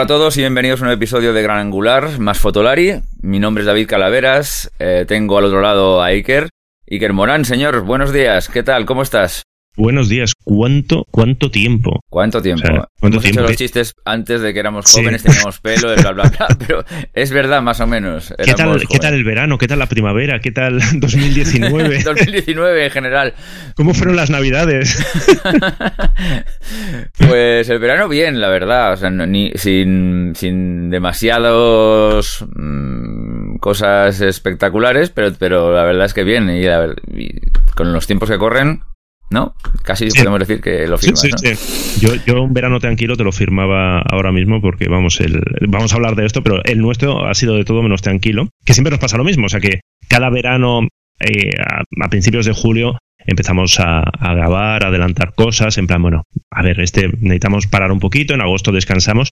Hola a todos y bienvenidos a un episodio de Gran Angular, más Fotolari. Mi nombre es David Calaveras, eh, tengo al otro lado a Iker. Iker Morán, señor, buenos días, ¿qué tal? ¿Cómo estás? Buenos días. ¿Cuánto, cuánto tiempo? ¿Cuánto tiempo? O sea, ¿cuánto Hemos tiempo? hecho los chistes antes de que éramos Sí. jóvenes, teníamos pelo, bla, bla, bla, pero es verdad, más o menos. ¿Qué tal, éramos ¿Qué tal jóvenes. el verano? ¿Qué tal la primavera? ¿Qué tal 2019? 2019 en general. ¿Cómo fueron las navidades? Pues el verano bien, la verdad, o sea, no- ni, sin, sin demasiados mm, cosas espectaculares, pero, pero la verdad es que bien, y, la y con los tiempos que corren, ¿no? Casi Sí. podemos decir que lo firmas, sí, ¿no? sí. Yo, yo un verano tranquilo te lo firmaba ahora mismo porque vamos, el, vamos a hablar de esto, pero el nuestro ha sido de todo menos tranquilo, que siempre nos pasa lo mismo, o sea que cada verano eh, a, a principios de julio empezamos a, a grabar, a adelantar cosas, en plan, bueno, a ver, este necesitamos parar un poquito, en agosto descansamos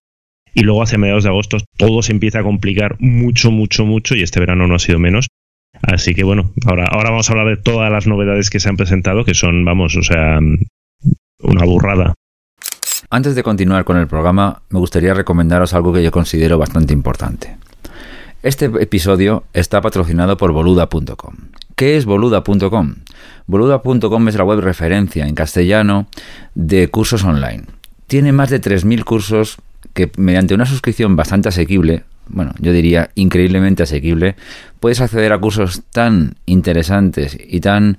y luego hacia mediados de agosto todo se empieza a complicar mucho, mucho, mucho y este verano no ha sido menos. Así que bueno, ahora, ahora vamos a hablar de todas las novedades que se han presentado, que son, vamos, o sea, una burrada. Antes de continuar con el programa, me gustaría recomendaros algo que yo considero bastante importante. Este episodio está patrocinado por boluda.com. ¿Qué es boluda.com? Boluda.com es la web referencia en castellano de cursos online. Tiene más de 3.000 cursos que mediante una suscripción bastante asequible, bueno, yo diría increíblemente asequible, puedes acceder a cursos tan interesantes y tan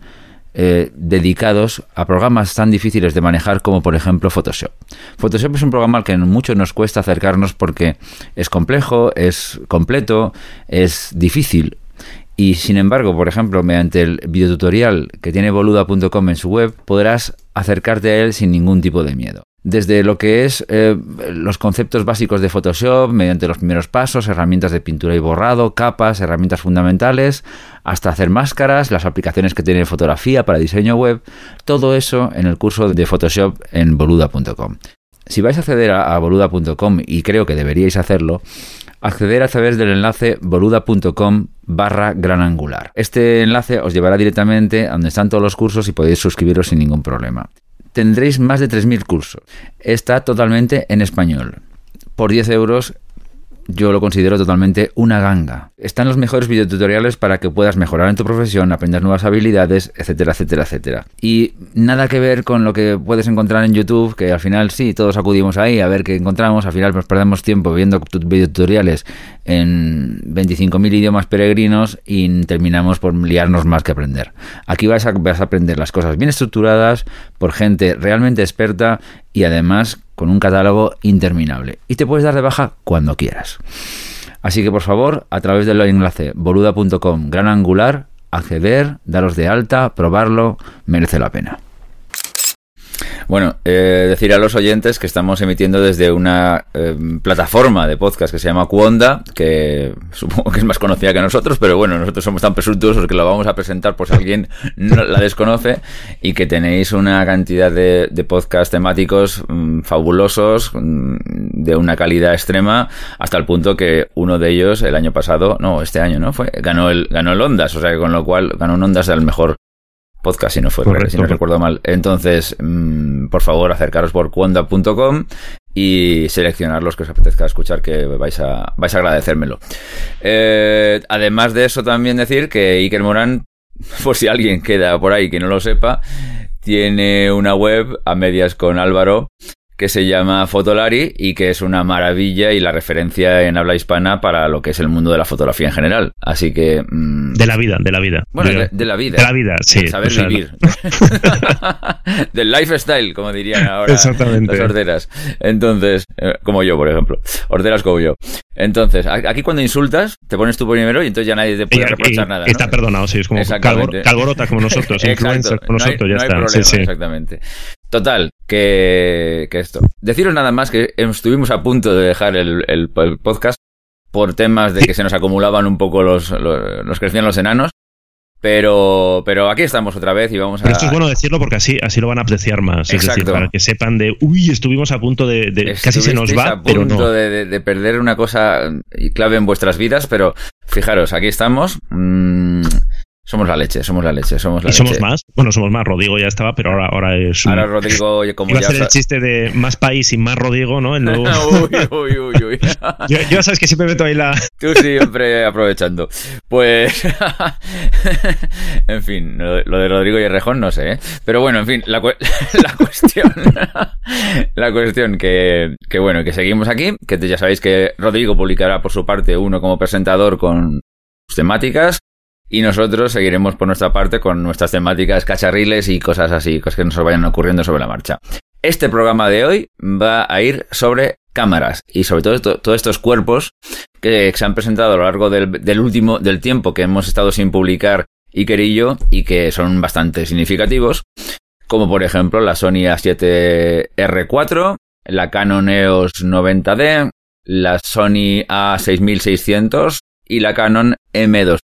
eh, dedicados a programas tan difíciles de manejar como por ejemplo Photoshop. Photoshop es un programa al que mucho nos cuesta acercarnos porque es complejo, es completo, es difícil. Y sin embargo, por ejemplo, mediante el videotutorial que tiene boluda.com en su web, podrás acercarte a él sin ningún tipo de miedo. Desde lo que es eh, los conceptos básicos de Photoshop, mediante los primeros pasos, herramientas de pintura y borrado, capas, herramientas fundamentales, hasta hacer máscaras, las aplicaciones que tiene fotografía para diseño web, todo eso en el curso de Photoshop en boluda.com. Si vais a acceder a, boluda.com, y creo que deberíais hacerlo, acceder a través del enlace boluda.com barra gran angular. Este enlace os llevará directamente a donde están todos los cursos y podéis suscribiros sin ningún problema. Tendréis más de 3.000 cursos. Está totalmente en español. Por 10 euros yo lo considero totalmente una ganga. Están los mejores videotutoriales para que puedas mejorar en tu profesión, aprender nuevas habilidades, etcétera, etcétera, etcétera. Y nada que ver con lo que puedes encontrar en YouTube, que al final sí, todos acudimos ahí a ver qué encontramos, al final nos perdemos tiempo viendo tu- videotutoriales en 25.000 idiomas peregrinos y terminamos por liarnos más que aprender. Aquí vas a, vas a aprender las cosas bien estructuradas por gente realmente experta y además con un catálogo interminable. Y te puedes dar de baja cuando quieras. Así que por favor, a través del enlace boluda.com gran angular, acceder, daros de alta, probarlo, merece la pena. Bueno, eh, decir a los oyentes que estamos emitiendo desde una eh, plataforma de podcast que se llama Cuonda, que supongo que es más conocida que nosotros, pero bueno, nosotros somos tan presuntuosos que lo vamos a presentar por si alguien no la desconoce y que tenéis una cantidad de, de podcast temáticos mm, fabulosos, mm, de una calidad extrema, hasta el punto que uno de ellos el año pasado, no, este año, ¿no? Fue, ganó el, ganó el Ondas, o sea que con lo cual ganó un Ondas del mejor podcast, si no fue, Correcto. si no recuerdo mal. Entonces, mm, por favor, acercaros por cuonda.com y seleccionar los que os apetezca escuchar, que vais a, vais a agradecérmelo. Eh, además de eso, también decir que Iker Morán, por si alguien queda por ahí que no lo sepa, tiene una web a medias con Álvaro que se llama Fotolari y que es una maravilla y la referencia en habla hispana para lo que es el mundo de la fotografía en general. Así que... mm, De la vida, de la vida. bueno, de, de la vida. de la vida, sí. Saber o sea, vivir. Del lifestyle, como dirían ahora Exactamente. las orderas. Entonces, eh, como yo, por ejemplo. Orderas como yo. Entonces, aquí cuando insultas, te pones tú primero y entonces ya nadie te puede y- y- reprochar nada. ¿no? Está perdonado, sí, es como calgorota como nosotros, Exacto, influencers como no hay- nosotros, ya no está. problema, sí, sí. Exactamente. Total, que, que esto. Deciros nada más que estuvimos a punto de dejar el, el- el podcast por temas de que se nos acumulaban un poco los, los, crecían los enanos. Pero, pero aquí estamos otra vez y vamos a. Pero esto es bueno decirlo porque así, así lo van a apreciar más. Es decir, Exacto. para que sepan de, uy, estuvimos a punto de, de- casi se nos va, a pero punto no. de, de- de perder una cosa clave en vuestras vidas, pero fijaros, aquí estamos. mm, Somos la leche, somos la leche, somos la ¿Y leche. somos más? Bueno, somos más. Rodrigo ya estaba, pero ahora, ahora es un... Ahora Rodrigo, como Iba a ya... ser el sa- chiste de más país y más Rodrigo, ¿no? El nuevo... uy, uy, uy, uy. yo, yo sabes que siempre meto ahí la... Tú siempre aprovechando. Pues, en fin, lo, de Rodrigo y Rejón no sé, ¿eh? Pero bueno, en fin, la, cu- la cuestión, la cuestión que, que bueno, que seguimos aquí, que ya sabéis que Rodrigo publicará por su parte uno como presentador con sus temáticas y nosotros seguiremos por nuestra parte con nuestras temáticas cacharriles y cosas así, cosas que nos vayan ocurriendo sobre la marcha. Este programa de hoy va a ir sobre cámaras y sobre todo todos estos cuerpos que se han presentado a lo largo del, del último del tiempo que hemos estado sin publicar Iker y yo y que son bastante significativos, como por ejemplo la Sony A7R4, la Canon EOS 90D, la Sony A6600 y la Canon M2.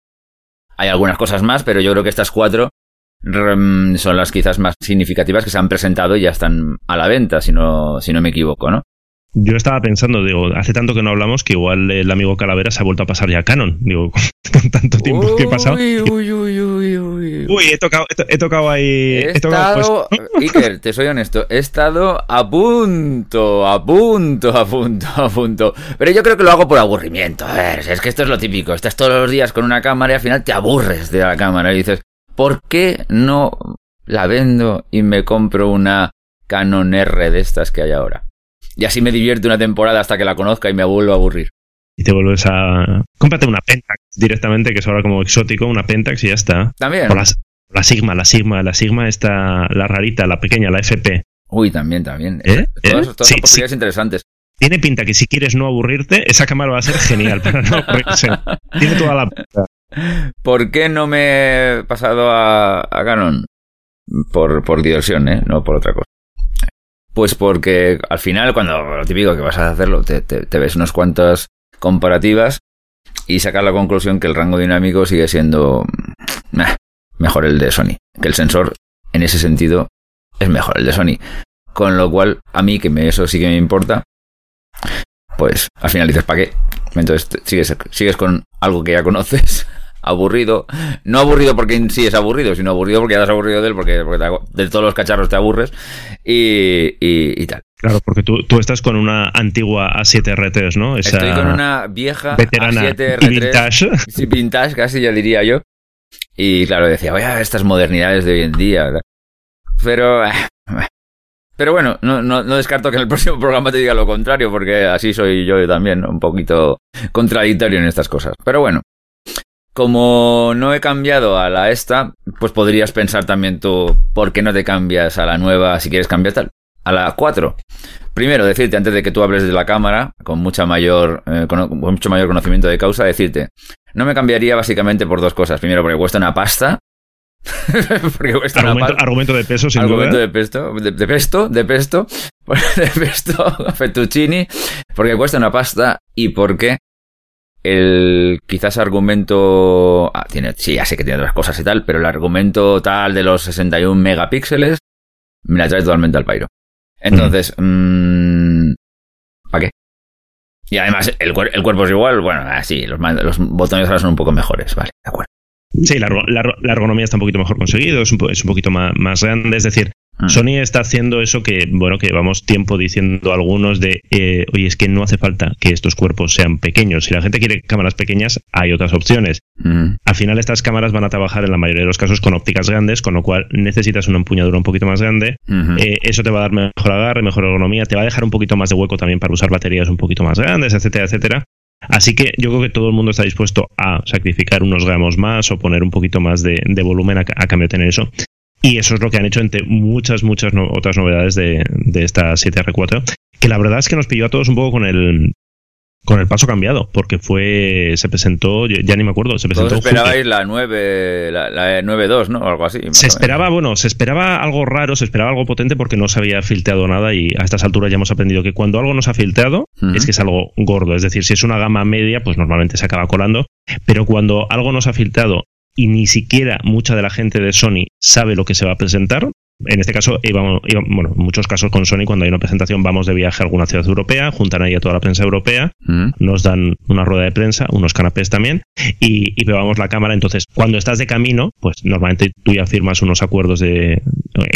Hay algunas cosas más, pero yo creo que estas cuatro son las quizás más significativas que se han presentado y ya están a la venta, si no, si no me equivoco, ¿no? Yo estaba pensando, digo, hace tanto que no hablamos que igual el amigo Calavera se ha vuelto a pasar ya a Canon. Digo, con tanto tiempo que he pasado. Uy, uy, uy, uy, uy. Uy, he tocado, he, to- he tocado ahí. He He tocado, estado, pues, Iker, te soy honesto, he estado a punto, a punto, a punto, a punto. Pero yo creo que lo hago por aburrimiento. A ver, es que esto es lo típico. Estás todos los días con una cámara y al final te aburres de la cámara y dices, ¿por qué no la vendo y me compro una Canon R de estas que hay ahora? Y así me divierto una temporada hasta que la conozca y me vuelvo a aburrir. y te vuelves a. Cómprate una Pentax directamente, que es ahora como exótico, una Pentax y ya está. También. O la, la Sigma, la Sigma, la Sigma está la rarita, la pequeña, la FP. Uy, también, también. ¿Eh? Todas, ¿Eh? todas Sí, son posibilidades interesantes. Tiene pinta que si quieres no aburrirte, esa cámara va a ser genial para no aburrirse. Tiene toda la pinta. ¿Por qué no me he pasado a, a Canon? Por, por diversión, ¿eh? No por otra cosa. Pues porque al final, cuando lo típico que vas a hacerlo, te, ves unas cuantas comparativas y sacas la conclusión que el rango dinámico sigue siendo mm, mejor el de Sony. Que el sensor, en ese sentido, es mejor el de Sony. Con lo cual, a mí, que me, eso sí que me importa, pues al final dices, ¿para qué? Entonces sigues con algo que ya conoces, aburrido. No aburrido porque en sí es aburrido, sino aburrido porque ya has aburrido de él, porque, porque te de todos los cacharros te aburres y, y, y tal. Claro, porque tú, tú estás con una antigua A7R3, ¿no? Esa Estoy con una vieja veterana A7R3, y vintage. sí, vintage casi ya diría yo. Y claro, decía, voy a ver estas modernidades de hoy en día. Pero... eh, Pero bueno, no, no, no descarto que en el próximo programa te diga lo contrario, porque así soy yo también, ¿no? un poquito contradictorio en estas cosas. Pero bueno, como no he cambiado a la esta, pues podrías pensar también tú, ¿por qué no te cambias a la nueva si quieres cambiar tal? A la 4. Primero, decirte, antes de que tú hables de la cámara, con mucha mayor, eh, con, con mucho mayor conocimiento de causa, decirte, no me cambiaría básicamente por dos cosas. Primero, porque cuesta una pasta. porque cuesta una Argumento, pasta. argumento de peso, sin Argumento duda. de pesto, de, de pesto, de pesto, de pesto, fettuccini, porque cuesta una pasta y porque el quizás argumento, ah, tiene, sí, ya sé que tiene otras cosas y tal, pero el argumento tal de los 61 megapíxeles me la trae totalmente al pairo. Entonces, mm, ¿para qué? Y además, el, el cuerpo es igual, bueno, así, los, man- los botones ahora son un poco mejores, vale, de acuerdo. Sí, la, ergo- la ergo- la ergonomía está un poquito mejor conseguido, es un, es un poquito más, más grande. Es decir. Sony está haciendo eso que, bueno, que llevamos tiempo diciendo algunos de, eh, oye, es que no hace falta que estos cuerpos sean pequeños. Si la gente quiere cámaras pequeñas, hay otras opciones. Mm, Al final estas cámaras van a trabajar en la mayoría de los casos con ópticas grandes, con lo cual necesitas una empuñadura un poquito más grande. Eh, eso te va a dar mejor agarre, mejor ergonomía, te va a dejar un poquito más de hueco también para usar baterías un poquito más grandes, etcétera, etcétera. Así que yo creo que todo el mundo está dispuesto a sacrificar unos gramos más o poner un poquito más de, de volumen a, a cambio de tener eso. Y eso es lo que han hecho entre muchas, muchas no- otras novedades de, de esta 7R4, que la verdad es que nos pilló a todos un poco con el con el paso cambiado, porque fue se presentó, ya ni me acuerdo, se presentó Todos esperabais la 9, la, la 9.2, ¿no? O algo así. se esperaba, bueno, se esperaba algo raro, se esperaba algo potente porque no se había filtrado nada y a estas alturas ya hemos aprendido que cuando algo no se ha filtrado es que es algo gordo. Es decir, si es una gama media, pues normalmente se acaba colando. Pero cuando algo no se ha filtrado y ni siquiera mucha de la gente de Sony sabe lo que se va a presentar, en este caso, íbamos, bueno, en muchos casos con Sony, cuando hay una presentación, vamos de viaje a alguna ciudad europea, juntan ahí a toda la prensa europea, mm. nos dan una rueda de prensa, unos canapés también, y, y probamos la cámara. Entonces, cuando estás de camino, pues normalmente tú ya firmas unos acuerdos de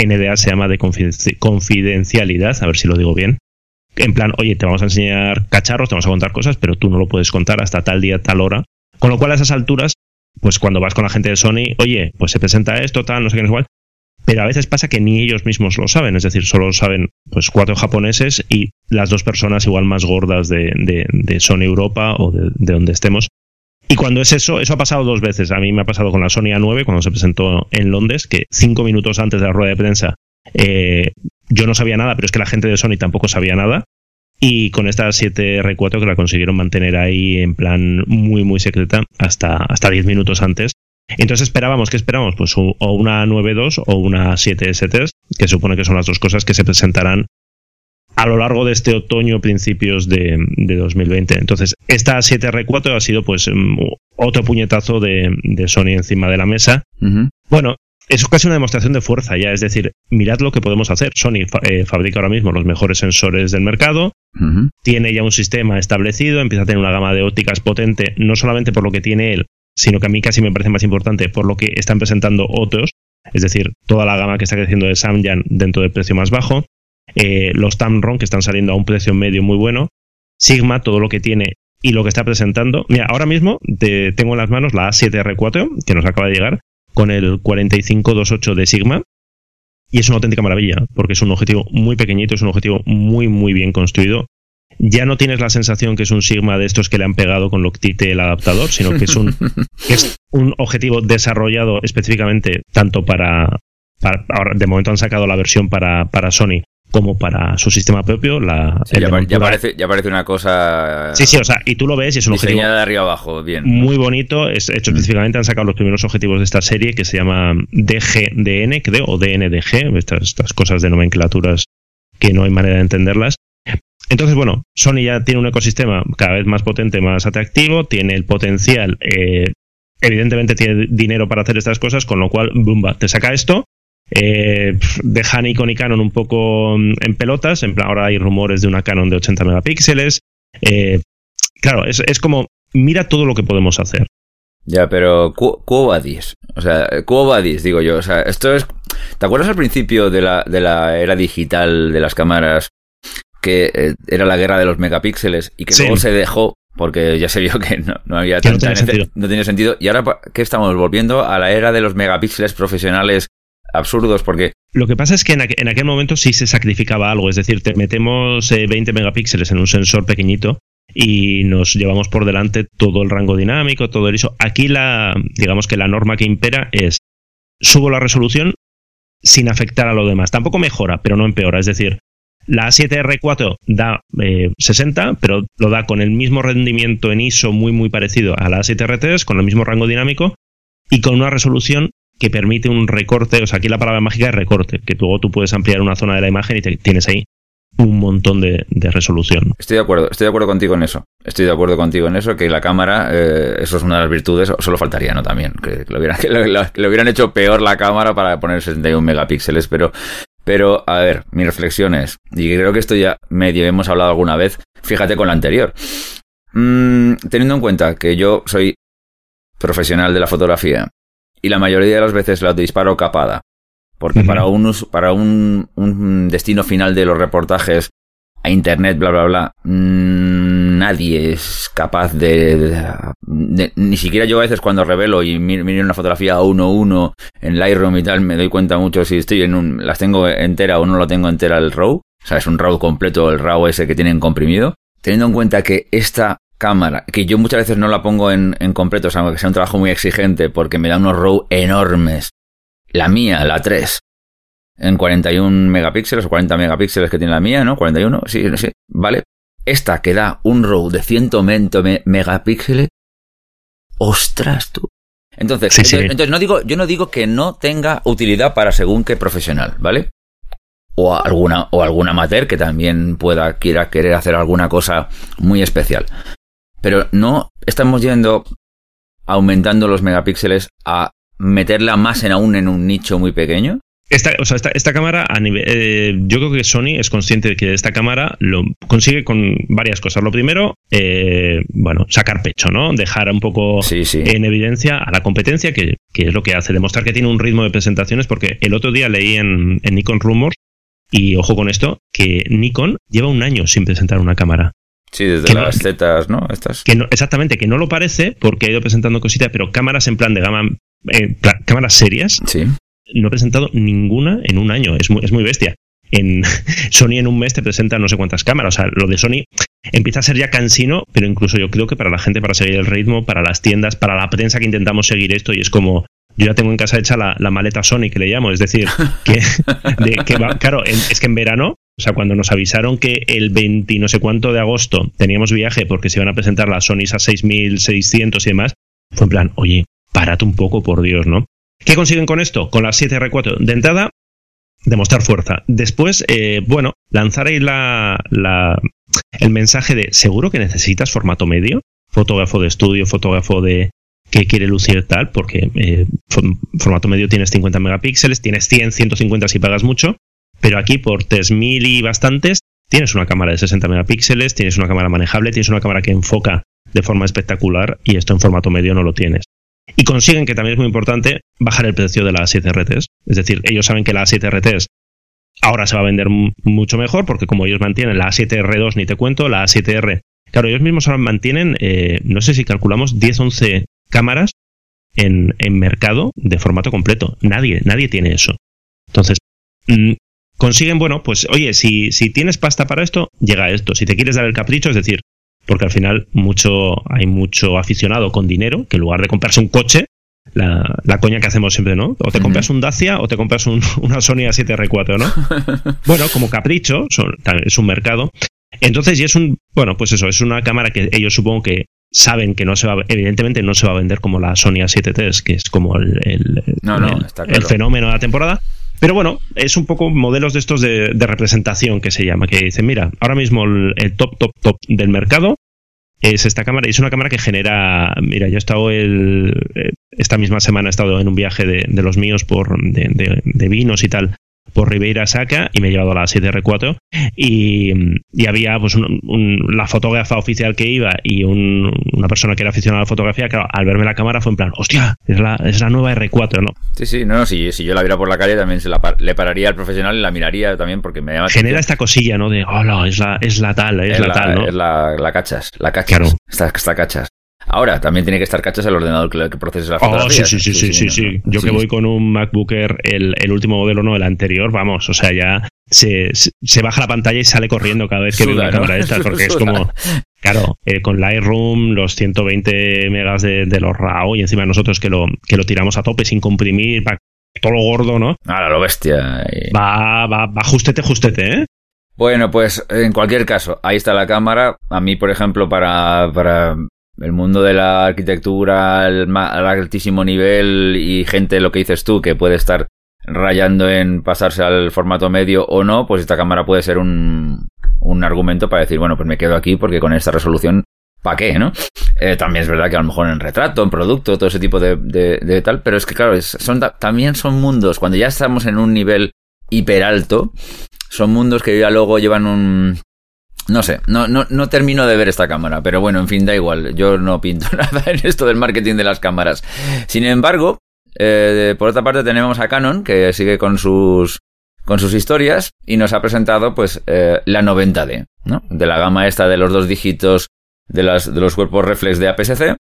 NDA, se llama de confidencialidad, a ver si lo digo bien, en plan, oye, te vamos a enseñar cacharros, te vamos a contar cosas, pero tú no lo puedes contar hasta tal día, tal hora. Con lo cual, a esas alturas, pues cuando vas con la gente de Sony, oye, pues se presenta esto, tal, no sé qué, no igual. Pero a veces pasa que ni ellos mismos lo saben, es decir, solo saben pues cuatro japoneses y las dos personas igual más gordas de, de, Sony Europa o de, de, donde estemos. Y cuando es eso, eso ha pasado dos veces. A mí me ha pasado con la Sony A9 cuando se presentó en Londres, que cinco minutos antes de la rueda de prensa eh, yo no sabía nada, pero es que la gente de Sony tampoco sabía nada. Y con esta 7R4 que la consiguieron mantener ahí en plan muy, muy secreta hasta, hasta 10 minutos antes. Entonces esperábamos, ¿qué esperamos? Pues o una 9.2 o una 7S3, que supone que son las dos cosas que se presentarán a lo largo de este otoño, principios de, 2020. Entonces, esta 7R4 ha sido pues mm, otro puñetazo de, Sony encima de la mesa. Bueno, es casi una demostración de fuerza ya, es decir, mirad lo que podemos hacer. Sony eh, fabrica ahora mismo los mejores sensores del mercado, tiene ya un sistema establecido, empieza a tener una gama de ópticas potente, no solamente por lo que tiene él, sino que a mí casi me parece más importante por lo que están presentando otros, es decir, toda la gama que está creciendo de Samyang dentro del precio más bajo, eh, los Tamron que están saliendo a un precio medio muy bueno, Sigma, todo lo que tiene y lo que está presentando. Mira, ahora mismo tengo en las manos la A7R4 que nos acaba de llegar con el 4528 de Sigma. Y es una auténtica maravilla, porque es un objetivo muy pequeñito, es un objetivo muy, muy bien construido. Ya no tienes la sensación que es un Sigma de estos que le han pegado con Loctite el adaptador, sino que es un, es un objetivo desarrollado específicamente tanto para, para, Ahora, de momento han sacado la versión para, para Sony como para su sistema propio. La, ya, parece, ya parece una cosa. Sí, sí, o sea, y tú lo ves y es un objetivo. de arriba abajo, bien. Muy bonito. Es hecho mm. específicamente, han sacado los primeros objetivos de esta serie que se llama DGDN, creo, o DNDG, estas, estas cosas de nomenclaturas que no hay manera de entenderlas. Entonces, bueno, Sony ya tiene un ecosistema cada vez más potente, más atractivo, tiene el potencial, eh, evidentemente tiene dinero para hacer estas cosas, con lo cual, bumba, te saca esto eh, deja Nikon y Canon un poco mm, en pelotas. En plan, ahora hay rumores de una Canon de 80 megapíxeles. Eh, claro, es, es, como, mira todo lo que podemos hacer. Ya, pero Cuobadis, o sea, Cuobadis, digo yo, o sea, esto es... ¿Te acuerdas al principio de la, de la era digital de las cámaras que eh, era la guerra de los megapíxeles y que luego se dejó porque ya se vio que no, no había tanta, no, sentido. no tenía sentido. Y ahora, ¿qué estamos volviendo? A la era de los megapíxeles profesionales absurdos porque... Lo que pasa es que en, aquel, momento sí se sacrificaba algo, es decir, te metemos 20 eh, megapíxeles en un sensor pequeñito y nos llevamos por delante todo el rango dinámico, todo eso. Aquí la, digamos que la norma que impera es subo la resolución sin afectar a lo demás. Tampoco mejora, pero no empeora. Es decir, la A7R4 da 60, eh, pero lo da con el mismo rendimiento en ISO muy muy parecido a la A7R3, con el mismo rango dinámico y con una resolución que permite un recorte, o sea, aquí la palabra mágica es recorte, que luego tú puedes ampliar una zona de la imagen y te, tienes ahí un montón de, resolución. Estoy de acuerdo, estoy de acuerdo contigo en eso. Estoy de acuerdo contigo en eso, que la cámara, eh, eso es una de las virtudes, solo faltaría, ¿no? También, que, lo, hubieran, hecho peor la cámara para poner 61 megapíxeles, pero, pero, a ver, mi reflexión es, y creo que esto ya medio hemos hablado alguna vez, fíjate con la anterior. Mm, teniendo en cuenta que yo soy profesional de la fotografía y la mayoría de las veces la disparo capada. Porque para, un, para un, un, destino final de los reportajes a internet, bla, bla, bla, mm, nadie es capaz de, Ni siquiera yo a veces cuando revelo y miro, una fotografía a uno uno en Lightroom y tal, me doy cuenta mucho si estoy en un... las tengo entera o no la tengo entera el RAW. O sea, es un RAW completo, el RAW ese que tienen comprimido. Teniendo en cuenta que esta cámara, que yo muchas veces no la pongo en, en completo, o sea, que sea un trabajo muy exigente porque me da unos RAW enormes. La mía, la 3, en 41 megapíxeles o 40 megapíxeles que tiene la mía, ¿no? 41, sí, sí, vale. Esta que da un RAW de 120 megapíxeles, ostras tú. Entonces, entonces, no digo, yo no digo que no tenga utilidad para según qué profesional, ¿vale? O alguna, o alguna amateur que también pueda, quiera querer hacer alguna cosa muy especial. Pero no estamos yendo aumentando los megapíxeles a meterla más en aún en un nicho muy pequeño. Esta, o sea, esta, esta cámara, a nivel, eh, yo creo que Sony es consciente de que esta cámara lo consigue con varias cosas. Lo primero, eh, bueno, sacar pecho, ¿no? Dejar un poco en evidencia a la competencia, que, es lo que hace, demostrar que tiene un ritmo de presentaciones, porque el otro día leí en, Nikon Rumors, y ojo con esto, que Nikon lleva un año sin presentar una cámara. Sí, desde las zetas, ¿no? Estas. Que no, exactamente, que no lo parece porque ha ido presentando cositas, pero cámaras en plan de gama, eh, cámaras serias, sí no he presentado ninguna en un año. Es muy, es muy bestia. En Sony en un mes te presenta no sé cuántas cámaras. O sea, lo de Sony empieza a ser ya cansino, pero incluso yo creo que para la gente, para seguir el ritmo, para las tiendas, para la prensa que intentamos seguir esto, y es como. Yo ya tengo en casa hecha la, maleta Sony que le llamo, es decir, que, claro, es que en verano, o sea, cuando nos avisaron que el 20 no sé cuánto de agosto teníamos viaje porque se iban a presentar las Sony a 6600 y demás, fue en plan, oye, párate un poco, por Dios, ¿no? ¿Qué consiguen con esto? Con la 7R4 de entrada, demostrar fuerza. Después, eh, bueno, lanzar ahí la, el mensaje de seguro que necesitas formato medio, fotógrafo de estudio, fotógrafo de que quiere lucir tal, porque eh, formato medio tienes 50 megapíxeles, tienes 100, 150 si pagas mucho, pero aquí por 3000 y bastantes tienes una cámara de 60 megapíxeles, tienes una cámara manejable, tienes una cámara que enfoca de forma espectacular y esto en formato medio no lo tienes y consiguen, que también es muy importante, bajar el precio de las 7 RTs. Es decir, ellos saben que la 7 RTs ahora se va a vender mucho mejor porque como ellos mantienen la A7R2, ni te cuento, la A7R, claro, ellos mismos ahora mantienen, eh, no sé si calculamos, 10, 11 cámaras en, en, mercado de formato completo. Nadie, nadie tiene eso. Entonces, mm, consiguen, bueno, pues oye, si, si tienes pasta para esto, llega a esto. Si te quieres dar el capricho, es decir, porque al final mucho, hay mucho aficionado con dinero que en lugar de comprarse un coche, la, la coña que hacemos siempre, ¿no? O te compras un Dacia o te compras un, una Sony A7R4, ¿no? bueno, como capricho, es un mercado. Entonces, y es un, bueno, pues eso, es una cámara que ellos supongo que saben que no se va, evidentemente no se va a vender como la Sony A7 que es como el, el, el fenómeno de la temporada. Pero bueno, es un poco modelos de estos de, representación que se llama, que dicen, mira, ahora mismo el, top, top, top del mercado es esta cámara, y es una cámara que genera, mira, yo he estado el, eh, esta misma semana he estado en un viaje de, de los míos por de, de, vinos y tal por Ribeira Saca y me he llevado a la 7R4 y, y había pues la fotógrafa oficial que iba y una persona que era aficionada a la fotografía, claro, al verme la cámara fue en plan, hostia, es la, es la nueva R4, ¿no? Sí, sí, no, si, si yo la viera por la calle también se la le pararía al profesional y la miraría también porque me llama... Genera esta cosilla, ¿no? De, hola, es la, es la tal, es, la, tal, ¿no? Es la, la cachas, la cachas. Claro. Está, está cachas. Ahora, también tiene que estar cachas el ordenador que, que procese la oh, fotografía. sí, sí, sí, sí, sí, Yo que voy con un MacBook Air, el, el, último modelo, no, el anterior, vamos, o sea, ya se, se baja la pantalla y sale corriendo cada vez que ve una cámara esta, porque es como, claro, eh, con Lightroom, los 120 megas de, los RAW y encima nosotros que lo, que lo tiramos a tope sin comprimir, va todo lo gordo, ¿no? Ahora lo bestia. Va, va, va justete, justete, ¿eh? Bueno, pues en cualquier caso, ahí está la cámara. A mí, por ejemplo, para, para el mundo de la arquitectura al, altísimo nivel y gente, lo que dices tú, que puede estar rayando en pasarse al formato medio o no, pues esta cámara puede ser un, un argumento para decir, bueno, pues me quedo aquí porque con esta resolución, ¿para qué, no? Eh, también es verdad que a lo mejor en retrato, en producto, todo ese tipo de, de, tal, pero es que claro, son, también son mundos, cuando ya estamos en un nivel hiper alto, son mundos que ya luego llevan un, no sé, no, no, no termino de ver esta cámara, pero bueno, en fin, da igual, yo no pinto nada en esto del marketing de las cámaras. Sin embargo, eh, por otra parte tenemos a Canon, que sigue con sus, con sus historias, y nos ha presentado pues eh, la 90D, ¿no? De la gama esta de los dos dígitos de, las, de los cuerpos reflex de APS-C.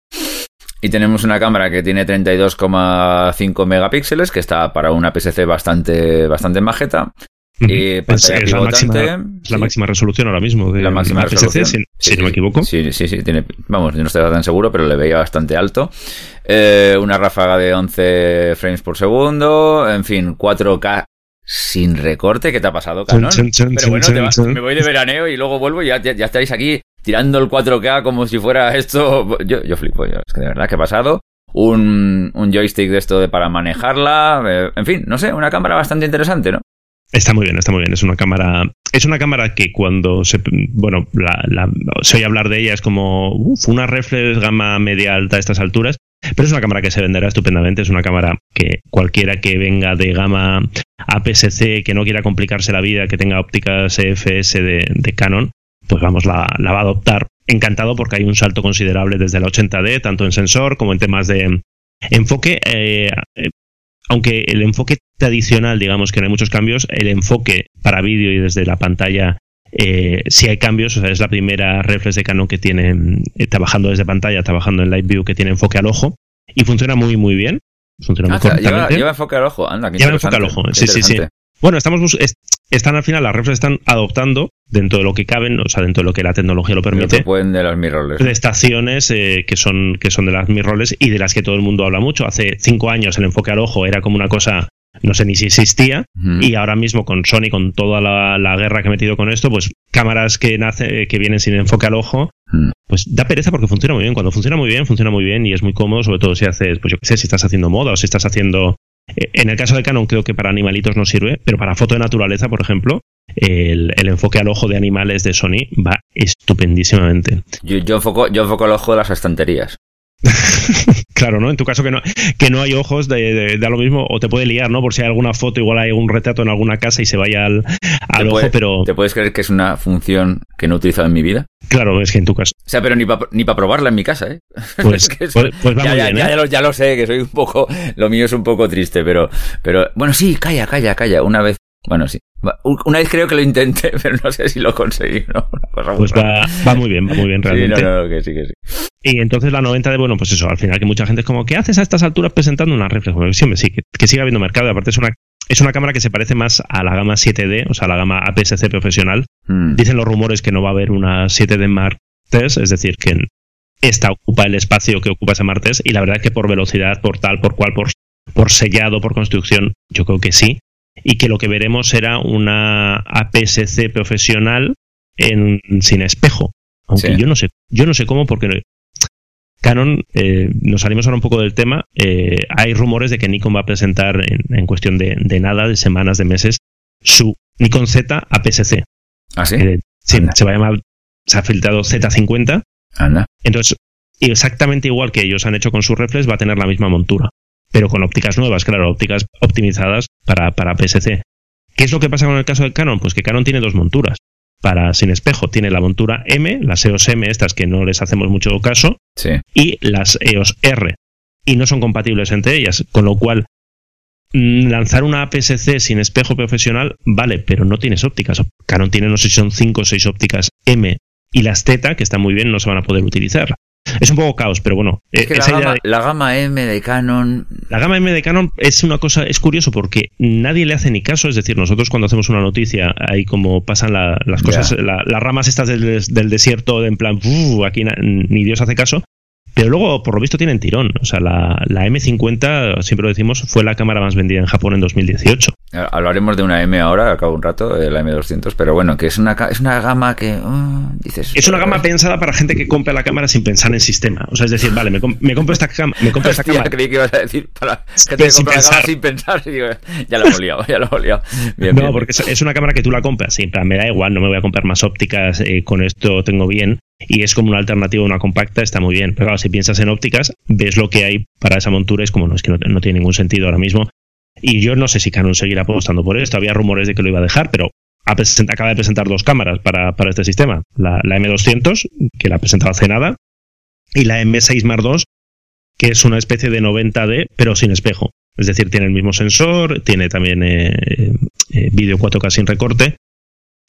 Y tenemos una cámara que tiene 32,5 megapíxeles, que está para una APS-C bastante, bastante majeta. Eh, es, la, máxima, resolución ahora mismo de la máxima resolución, si, no me equivoco. Sí, sí, sí. Tiene, vamos, no estoy tan seguro, pero le veía bastante alto. Eh, una ráfaga de 11 frames por segundo. En fin, 4K sin recorte. ¿Qué te ha pasado, Canon? pero bueno, me voy de veraneo y luego vuelvo y ya, ya, estáis aquí tirando el 4K como si fuera esto. Yo, yo flipo, yo. Es que de verdad, ¿qué ha pasado? Un, un joystick de esto de para manejarla. Eh, en fin, no sé, una cámara bastante interesante, ¿no? Está muy bien, está muy bien. Es una cámara. Es una cámara que cuando se. Bueno, la, se oye hablar de ella es como. Uf, una reflex gama media alta a estas alturas. pero es una cámara que se venderá estupendamente, es una cámara que cualquiera que venga de gama APS-C, que no quiera complicarse la vida, que tenga ópticas EFS de, Canon, pues vamos, la, va a adoptar. Encantado porque hay un salto considerable desde la 80D, tanto en sensor como en temas de enfoque. Eh, aunque el enfoque tradicional, digamos que no hay muchos cambios, el enfoque para vídeo y desde la pantalla eh, si hay cambios, o sea, es la primera reflex de Canon que tiene, eh, trabajando desde pantalla, trabajando en Live View, que tiene enfoque al ojo y funciona muy, muy bien. Funciona muy ah, lleva, enfoque al ojo, anda, Lleva enfoque al ojo, sí, sí, sí. Bueno, estamos están al final, las reflex están adoptando dentro de lo que caben, o sea, dentro de lo que la tecnología lo permite. pueden de las mirrorless. De estaciones eh, que son que son de las mirrorless y de las que todo el mundo habla mucho. Hace cinco años el enfoque al ojo era como una cosa no sé ni si existía y ahora mismo con Sony con toda la, guerra que ha metido con esto pues cámaras que nace, que vienen sin enfoque al ojo pues da pereza porque funciona muy bien cuando funciona muy bien funciona muy bien y es muy cómodo sobre todo si haces pues yo qué sé si estás haciendo moda o si estás haciendo eh, en el caso de Canon creo que para animalitos no sirve pero para foto de naturaleza por ejemplo el, enfoque al ojo de animales de Sony va estupendísimamente yo, yo enfoco yo enfoco el ojo de las estanterías claro, ¿no? En tu caso que no, que no hay ojos, de, lo mismo, o te puede liar, ¿no? Por si hay alguna foto, igual hay un retrato en alguna casa y se vaya al, ojo, pero... ¿Te puedes creer que es una función que no he utilizado en mi vida? Claro, es que en tu caso. O sea, pero ni para ni probarla en mi casa, ¿eh? Pues, pues, pues va ya, muy bien, ¿eh? ya, lo, sé, que soy un poco... Lo mío es un poco triste, pero... pero Bueno, sí, calla, calla, calla. Una vez... Bueno, sí. Una vez creo que lo intenté, pero no sé si lo conseguí, ¿no? pues va, va, muy bien, va muy bien realmente. Sí, no, no, que sí, que sí. Y entonces la 90 de, bueno, pues eso, al final que mucha gente es como, ¿qué haces a estas alturas presentando una reflex? Bueno, sí, que, que siga habiendo mercado. Aparte es una, es una cámara que se parece más a la gama 7D, o sea, a la gama APS-C profesional. Hmm. Dicen los rumores que no va a haber una 7D Mark III, es decir, que esta ocupa el espacio que ocupa ese martes y la verdad es que por velocidad, por tal, por cual, por, por sellado, por construcción, yo creo que sí y que lo que veremos será una APS-C profesional en, sin espejo. Aunque yo no sé, yo no sé cómo, porque Canon, eh, nos salimos ahora un poco del tema, eh, hay rumores de que Nikon va a presentar en, cuestión de, nada, de semanas, de meses, su Nikon Z APS-C. ¿Ah, sí? Eh, sí, se va a llamar, se ha filtrado Z50. Anda. Entonces, exactamente igual que ellos han hecho con su reflex, va a tener la misma montura pero con ópticas nuevas, claro, ópticas optimizadas para, para PSC. ¿Qué es lo que pasa con el caso de Canon? Pues que Canon tiene dos monturas. Para sin espejo tiene la montura M, las EOS M, estas que no les hacemos mucho caso, y las EOS R. Y no son compatibles entre ellas, con lo cual mm, lanzar una APS-C sin espejo profesional vale, pero no tienes ópticas. Canon tiene, no sé si son 5 o 6 ópticas M y las Z, que están muy bien, no se van a poder utilizar. Es un poco caos, pero bueno. Es que la, gama, M de Canon. La gama M de Canon es una cosa, es curioso porque nadie le hace ni caso. Es decir, nosotros cuando hacemos una noticia, ahí como pasan las cosas, las ramas estas del, del desierto, en plan, aquí ni Dios hace caso. Pero luego, por lo visto, tienen tirón. O sea, la, la, M50, siempre lo decimos, fue la cámara más vendida en Japón en 2018. Hablaremos de una M ahora, a cabo un rato, de la M200, pero bueno, que es una, es una gama que... Oh, dices, es una gama pensada para gente que compre la cámara sin pensar en sistema. O sea, es decir, vale, me, me compro esta, cama, me compro esta cámara... creí que ibas a decir para gente que sin pensar. sin pensar. Y digo, ya lo he liado, ya lo he liado. no, porque es, una cámara que tú la compras, sí, me da igual, no me voy a comprar más ópticas, eh, con esto tengo bien y es como una alternativa a una compacta, está muy bien. Pero claro, si piensas en ópticas, ves lo que hay para esa montura, es como no, es que no, tiene ningún sentido ahora mismo. Y yo no sé si Canon seguirá apostando por esto. Había rumores de que lo iba a dejar, pero acaba de presentar dos cámaras para, este sistema. La, M200, que la ha presentado hace nada, y la M6 Mark II, que es una especie de 90D, pero sin espejo. Es decir, tiene el mismo sensor, tiene también eh, eh, vídeo 4K sin recorte.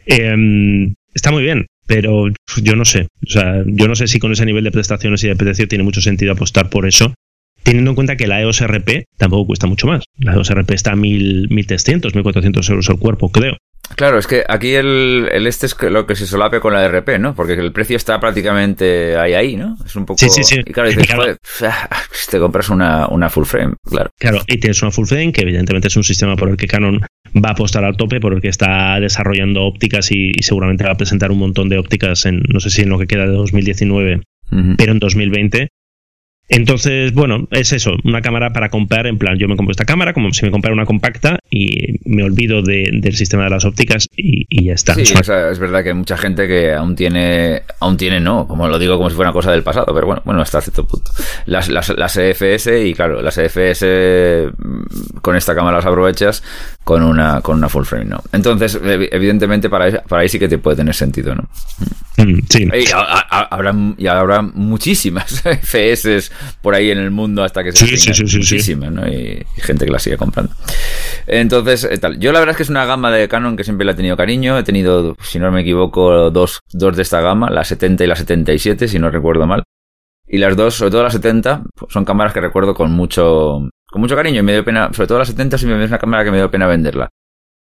Em, está muy bien, pero yo no sé. O sea, yo no sé si con ese nivel de prestaciones y de precio tiene mucho sentido apostar por eso. Teniendo en cuenta que la EOS RP tampoco cuesta mucho más. La EOS RP está a 1.300, 1.400 euros al cuerpo, creo. Claro, es que aquí el, el, este es lo que se solape con la RP, ¿no? Porque el precio está prácticamente ahí, ahí, ¿no? Es un poco... Sí, sí, sí. Y claro, dices, te compras una, una full frame, claro. Claro, y tienes una full frame que evidentemente es un sistema por el que Canon va a apostar al tope, por el que está desarrollando ópticas y, seguramente va a presentar un montón de ópticas en, no sé si en lo que queda de 2019, pero en 2020 Entonces, bueno, es eso, una cámara para comprar, en plan, yo me compro esta cámara como si me comprara una compacta y me olvido del sistema de las ópticas y, ya está. Sí, es verdad que hay mucha gente que aún tiene, aún tiene no, como lo digo como si fuera una cosa del pasado, pero bueno, bueno, hasta cierto punto. Las, las, las EFS y claro, las EFS mm, con esta cámara las aprovechas con una, con una full frame, ¿no? Entonces, evidentemente para, para ahí sí que te puede tener sentido, ¿no? Mm, sí. Y habrá, y habrá muchísimas EFS por ahí en el mundo hasta que se sí, sí, muchísimas, ¿no? Y, gente que la sigue comprando. Entonces, eh, tal. Yo la verdad es que es una gama de Canon que siempre le he tenido cariño. He tenido, si no me equivoco, dos, dos de esta gama, la 70 y la 77, si no recuerdo mal. Y las dos, sobre todo la 70, son cámaras que recuerdo con mucho, con mucho cariño y me dio pena, sobre todo la 70 sí me es una cámara que me dio pena venderla.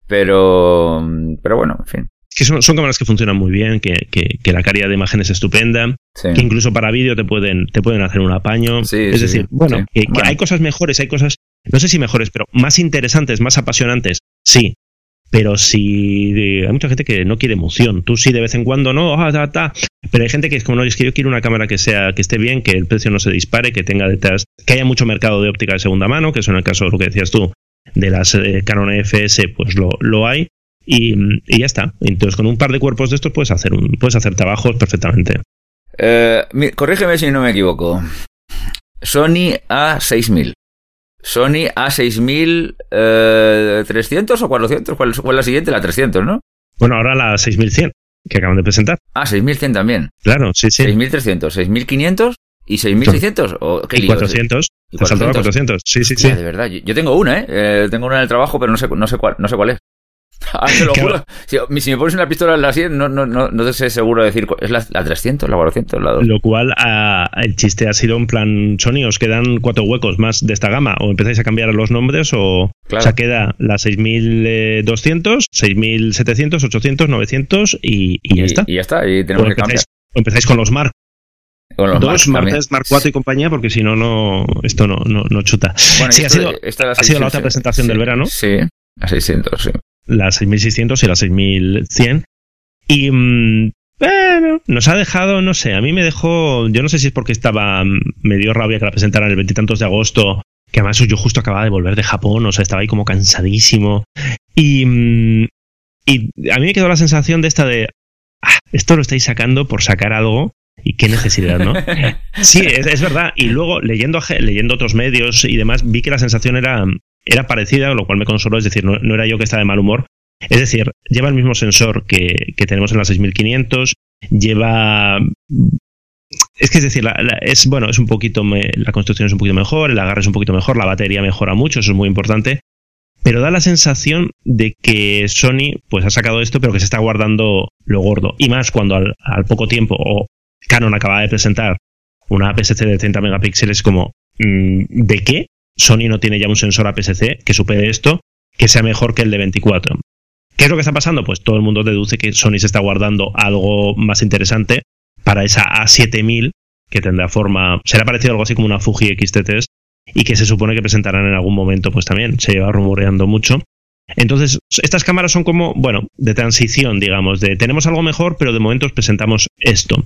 Pero, pero bueno, en fin que son, son, cámaras que funcionan muy bien, que, que, la calidad de imagen es estupenda, que incluso para vídeo te pueden, te pueden hacer un apaño. es decir, bueno, que, hay cosas mejores, hay cosas, no sé si mejores, pero más interesantes, más apasionantes, sí. Pero si hay mucha gente que no quiere emoción, tú sí de vez en cuando no, ah, pero hay gente que es como no, es que yo quiero una cámara que sea, que esté bien, que el precio no se dispare, que tenga detrás, que haya mucho mercado de óptica de segunda mano, que eso en el caso de lo que decías tú, de las eh, Canon EFS, pues lo, lo hay, y, ya está. Entonces, con un par de cuerpos de estos puedes hacer, un, puedes hacer trabajos perfectamente. Eh, corrígeme si no me equivoco. Sony A6000. Sony A6300 eh, o 400. ¿Cuál, es la siguiente? La 300, ¿no? Bueno, ahora la 6100 que acaban de presentar. Ah, 6100 también. Claro, sí, sí. 6300, 6500 y 6600. ¿O qué y 400. ¿Y 400? 400. Sí, sí, sí. de verdad. Yo, tengo una, ¿eh? ¿eh? Tengo una en el trabajo, pero no sé, no sé, cuál, no sé cuál es. Ah, te lo juro. Si, me pones una pistola en la 100, no, no, no, no te sé seguro decir. ¿Es la, 300, la 400? La 2? Lo cual, ah, el chiste ha sido en plan: Sony, os quedan cuatro huecos más de esta gama. O empezáis a cambiar los nombres, o, claro. o queda la 6200, 6700, 800, 900 y, y ya está. Y ya está, y tenemos que cambiar. O empezáis con los los Dos, Mark, Mark 4 y compañía, porque si no, no esto no, no, no chuta. Bueno, sí, ha sido, ha sido la otra presentación del verano. Sí, a 600, sí la 6600 y la 6100. Y mm, bueno, nos ha dejado, no sé, a mí me dejó, yo no sé si es porque estaba, mm, me dio rabia que la presentaran el veintitantos de agosto, que además yo justo acababa de volver de Japón, o sea, estaba ahí como cansadísimo. Y, mm, y a mí me quedó la sensación de esta de, ah, esto lo estáis sacando por sacar algo y qué necesidad, ¿no? Sí, es, verdad. Y luego leyendo, leyendo otros medios y demás, vi que la sensación era, era parecida, lo cual me consoló, es decir, no, era yo que estaba de mal humor. Es decir, lleva el mismo sensor que, tenemos en la 6500, lleva es que es decir, es bueno, es un poquito la construcción es un poquito mejor, el agarre es un poquito mejor, la batería mejora mucho, eso es muy importante, pero da la sensación de que Sony pues ha sacado esto, pero que se está guardando lo gordo y más cuando al, poco tiempo o Canon acaba de presentar una APS-C de 30 megapíxeles como mm, ¿de qué? Sony no tiene ya un sensor APS-C que supere esto, que sea mejor que el de 24. ¿Qué es lo que está pasando? Pues todo el mundo deduce que Sony se está guardando algo más interesante para esa A7000 que tendrá forma, será parecido algo así como una Fuji XT3 y que se supone que presentarán en algún momento, pues también se lleva rumoreando mucho. Entonces, estas cámaras son como, bueno, de transición, digamos, de tenemos algo mejor, pero de momento os presentamos esto.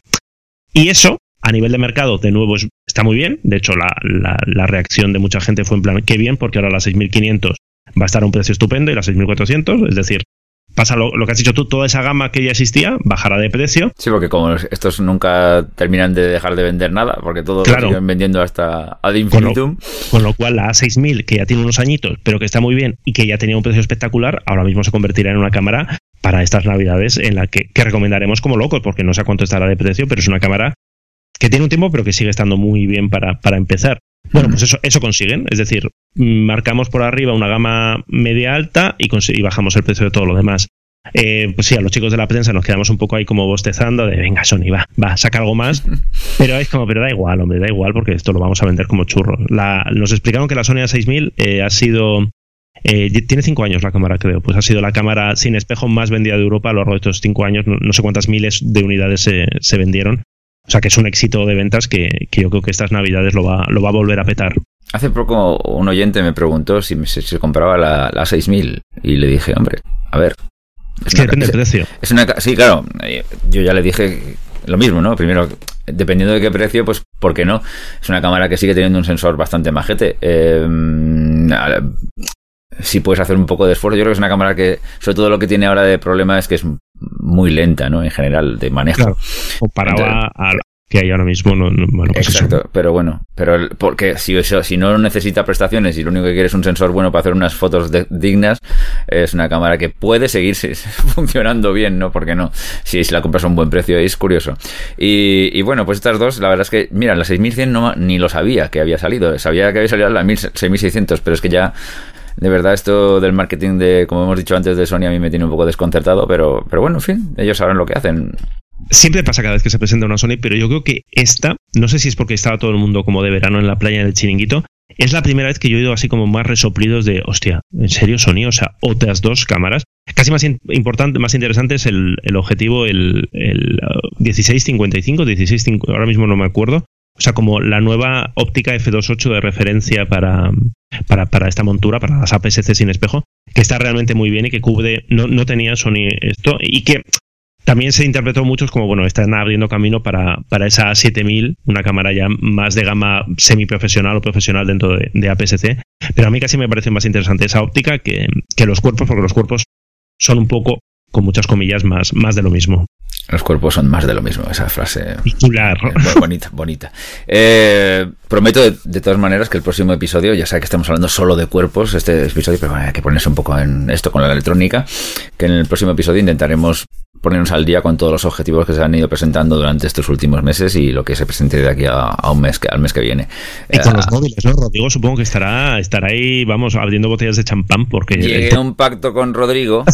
Y eso, a nivel de mercado, de nuevo, está muy bien. De hecho, la, la, reacción de mucha gente fue en plan, qué bien, porque ahora la 6500 va a estar a un precio estupendo y la 6400, es decir, pasa lo, que has dicho tú, toda esa gama que ya existía bajará de precio. Sí, porque como estos nunca terminan de dejar de vender nada, porque todos lo siguen vendiendo hasta ad infinitum. Con lo, cual la A6000, que ya tiene unos añitos, pero que está muy bien y que ya tenía un precio espectacular, ahora mismo se convertirá en una cámara para estas navidades en la que, que recomendaremos como locos, porque no sé cuánto estará de precio, pero es una cámara que tiene un tiempo, pero que sigue estando muy bien para, para empezar. Bueno, pues eso, eso consiguen, es decir, marcamos por arriba una gama media alta y, y bajamos el precio de todo lo demás. Eh, pues sí, a los chicos de la prensa nos quedamos un poco ahí como bostezando de venga, Sony, va, va, saca algo más. Pero es como, pero da igual, hombre, da igual porque esto lo vamos a vender como churros. La, nos explicaron que la Sony A6000 eh, ha sido. Eh, tiene cinco años la cámara, creo. Pues ha sido la cámara sin espejo más vendida de Europa a lo largo de estos cinco años. No, sé cuántas miles de unidades se, se vendieron. O sea que es un éxito de ventas que, yo creo que estas navidades lo va, lo va a volver a petar. Hace poco un oyente me preguntó si se, compraba la, la 6000 y le dije, hombre, a ver. Es, que depende del precio. Es una, sí, claro. Eh, yo ya le dije lo mismo, ¿no? Primero, dependiendo de qué precio, pues, ¿por qué no? Es una cámara que sigue teniendo un sensor bastante majete. Eh, si puedes hacer un poco de esfuerzo, yo creo que es una cámara que, sobre todo lo que tiene ahora de problema es que es muy lenta, ¿no? En general, de manejo. Claro, comparado a, que hay ahora mismo. No, bueno, pues Exacto, pero bueno, pero porque si, eso, si no necesita prestaciones y lo único que quiere es un sensor bueno para hacer unas fotos dignas, es una cámara que puede seguir funcionando bien, ¿no? Porque no, si, si la compras a un buen precio es curioso. Y, bueno, pues estas dos, la verdad es que, mira, la 6100 no, ni lo sabía que había salido, sabía que había salido la 6600, pero es que ya de verdad esto del marketing de, como hemos dicho antes de Sony, a mí me tiene un poco desconcertado, pero, pero bueno, en fin, ellos saben lo que hacen. Siempre pasa cada vez que se presenta una Sony, pero yo creo que esta, no sé si es porque estaba todo el mundo como de verano en la playa del chiringuito, es la primera vez que yo he oído así como más resoplidos de, hostia, ¿en serio Sony? O sea, otras dos cámaras. Casi más importante, más interesante es el, objetivo, el, el 1655, uh, 16, ahora mismo no me acuerdo. O sea, como la nueva óptica F28 de referencia para, para, para, esta montura, para las APS-C sin espejo, que está realmente muy bien y que cubre, no, no tenía Sony esto, y que también se interpretó muchos como, bueno, están abriendo camino para, para esa A7000, una cámara ya más de gama semiprofesional o profesional dentro de, de APS-C. Pero a mí casi me parece más interesante esa óptica que, que los cuerpos, porque los cuerpos son un poco, con muchas comillas, más, más de lo mismo. Los cuerpos son más de lo mismo, esa frase. Titular. Bonita, bonita. Eh, prometo de, todas maneras que el próximo episodio, ya sé que estamos hablando solo de cuerpos, este episodio, pero hay que ponerse un poco en esto con la electrónica, que en el próximo episodio intentaremos ponernos al día con todos los objetivos que se han ido presentando durante estos últimos meses y lo que se presente de aquí a, un mes, al mes que viene. Y con los eh, móviles, ¿no? Rodrigo supongo que estará, estará ahí, vamos, abriendo botellas de champán porque... Llegué a un pacto con Rodrigo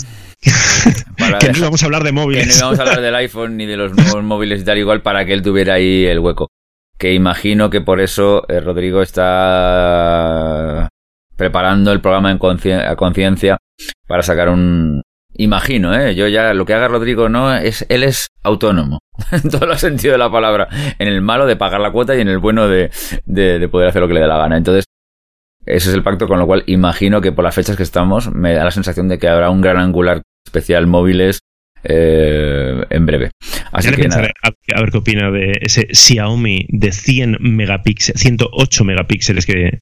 que no íbamos a hablar de móviles. Que no íbamos a hablar del iPhone ni de los nuevos móviles y tal, igual para que él tuviera ahí el hueco. Que imagino que por eso eh, Rodrigo está preparando el programa en a conciencia para sacar un... Imagino, ¿eh? Yo ya lo que haga Rodrigo no es... Él es autónomo. en todo el sentido de la palabra. En el malo de pagar la cuota y en el bueno de, de, de poder hacer lo que le dé la gana. Entonces, ese es el pacto, con lo cual imagino que por las fechas que estamos me da la sensación de que habrá un gran angular especial móviles eh, en breve. Así que A, ver qué opina de ese Xiaomi de 100 megapíxeles, 108 megapíxeles que,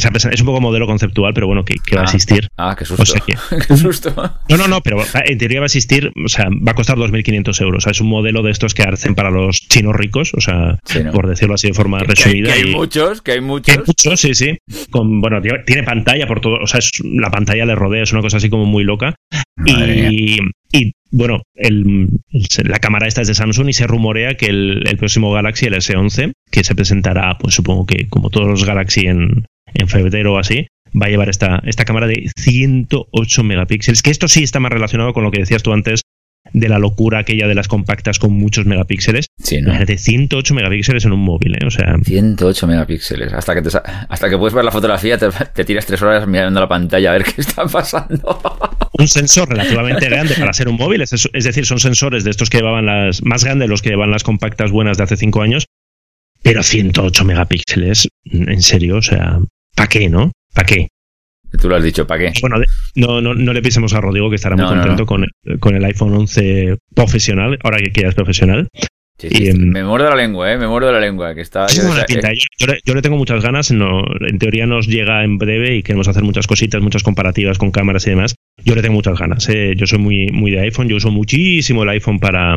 que es un poco modelo conceptual, pero bueno, que, va a ah, existir. Ah, qué susto. qué susto. No, no, no, pero en teoría va a existir, o sea, va a costar 2.500 euros. O sea, es un modelo de estos que hacen para los chinos ricos, o sea, por decirlo así de forma resumida. Que hay, muchos, que hay muchos. hay muchos, sí, sí. Con, bueno, tiene pantalla por todo, o sea, es, la pantalla le rodea, es una cosa así como muy loca. y, y bueno, el, la cámara esta es de Samsung y se rumorea que el, el, próximo Galaxy, el S11, que se presentará, pues supongo que como todos los Galaxy en, en febrero o así, va a llevar esta, esta cámara de 108 megapíxeles, que esto sí está más relacionado con lo que decías tú antes de la locura aquella de las compactas con muchos megapíxeles. Sí, ¿no? De 108 megapíxeles en un móvil, ¿eh? O sea... 108 megapíxeles. Hasta que, te, hasta que puedes ver la fotografía, te, tiras tres horas mirando la pantalla a ver qué está pasando. Un sensor relativamente grande para ser un móvil. Es, es decir, son sensores de estos que llevaban las... Más grandes los que llevan las compactas buenas de hace 5 años. Pero 108 megapíxeles, en serio, o sea, ¿Para qué, no? ¿Para qué? Tú lo has dicho, ¿para qué? Bueno, no, no, no le pisemos a Rodrigo, que estará muy contento Con, con, el iPhone 11 profesional, ahora que ya es profesional. y, em, me muerdo la lengua, ¿eh? Me muerdo la lengua. Que está, yo, yo, le, tengo muchas ganas. No, en teoría nos llega en breve y queremos hacer muchas cositas, muchas comparativas con cámaras y demás. Yo le tengo muchas ganas. ¿eh? Yo soy muy, muy de iPhone. Yo uso muchísimo el iPhone para,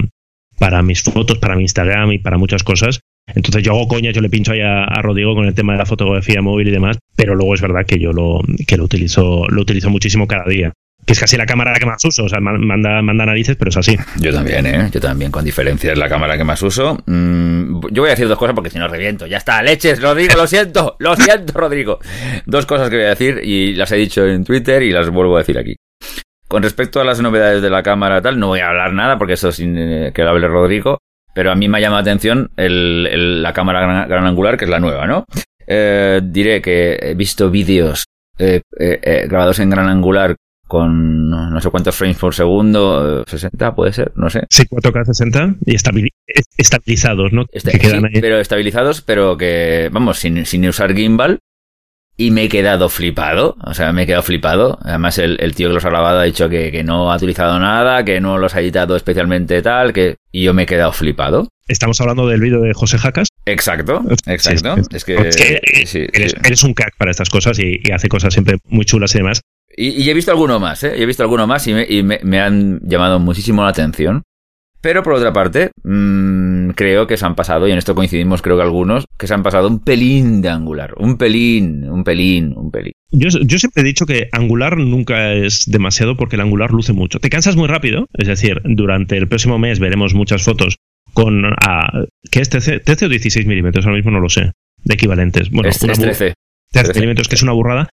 para mis fotos, para mi Instagram y para muchas cosas. Entonces yo hago coña, yo le pincho ahí a, Rodrigo con el tema de la fotografía móvil y demás, pero luego es verdad que yo lo, que lo utilizo, lo utilizo muchísimo cada día. Que es casi la cámara que más uso, o sea, manda, manda narices, pero es así. Yo también, ¿eh? Yo también, con diferencia es la cámara que más uso. Mm, yo voy a decir dos cosas porque si no reviento. Ya está, leches, Rodrigo, lo siento, lo siento, Rodrigo. Dos cosas que voy a decir y las he dicho en Twitter y las vuelvo a decir aquí. Con respecto a las novedades de la cámara tal, no voy a hablar nada porque eso sin eh, que lo hable Rodrigo. Pero a mí me ha llamado la atención el, la cámara gran, angular, que es la nueva, ¿no? Eh, diré que he visto vídeos eh, eh, grabados en gran angular con no sé cuántos frames por segundo, 60 puede ser, no sé. Sí, 4K 60 y estabilizados, ¿no? Este, pero estabilizados, pero que, vamos, sin, sin usar gimbal, y me he quedado flipado, o sea, me he quedado flipado. Además, el, tío que los ha grabado ha dicho que, que, no ha utilizado nada, que no los ha editado especialmente tal, que y yo me he quedado flipado. Estamos hablando del vídeo de José Jacas. Exacto, exacto. es, que, eres, un crack para estas cosas y, hace cosas siempre muy chulas y demás. Y, he visto alguno más, ¿eh? he visto alguno más y, me, han llamado muchísimo la atención. Pero por otra parte, mmm, creo que se han pasado, y en esto coincidimos creo que algunos, que se han pasado un pelín de Angular. Un pelín, un pelín, un pelín. Yo, yo siempre he dicho que Angular nunca es demasiado porque el Angular luce mucho. Te cansas muy rápido, es decir, durante el próximo mes veremos muchas fotos con... Ah, ¿Qué es 13, o 16 milímetros? Ahora mismo no lo sé. De equivalentes. Bueno, es, 13. 13 milímetros, que es una burrada.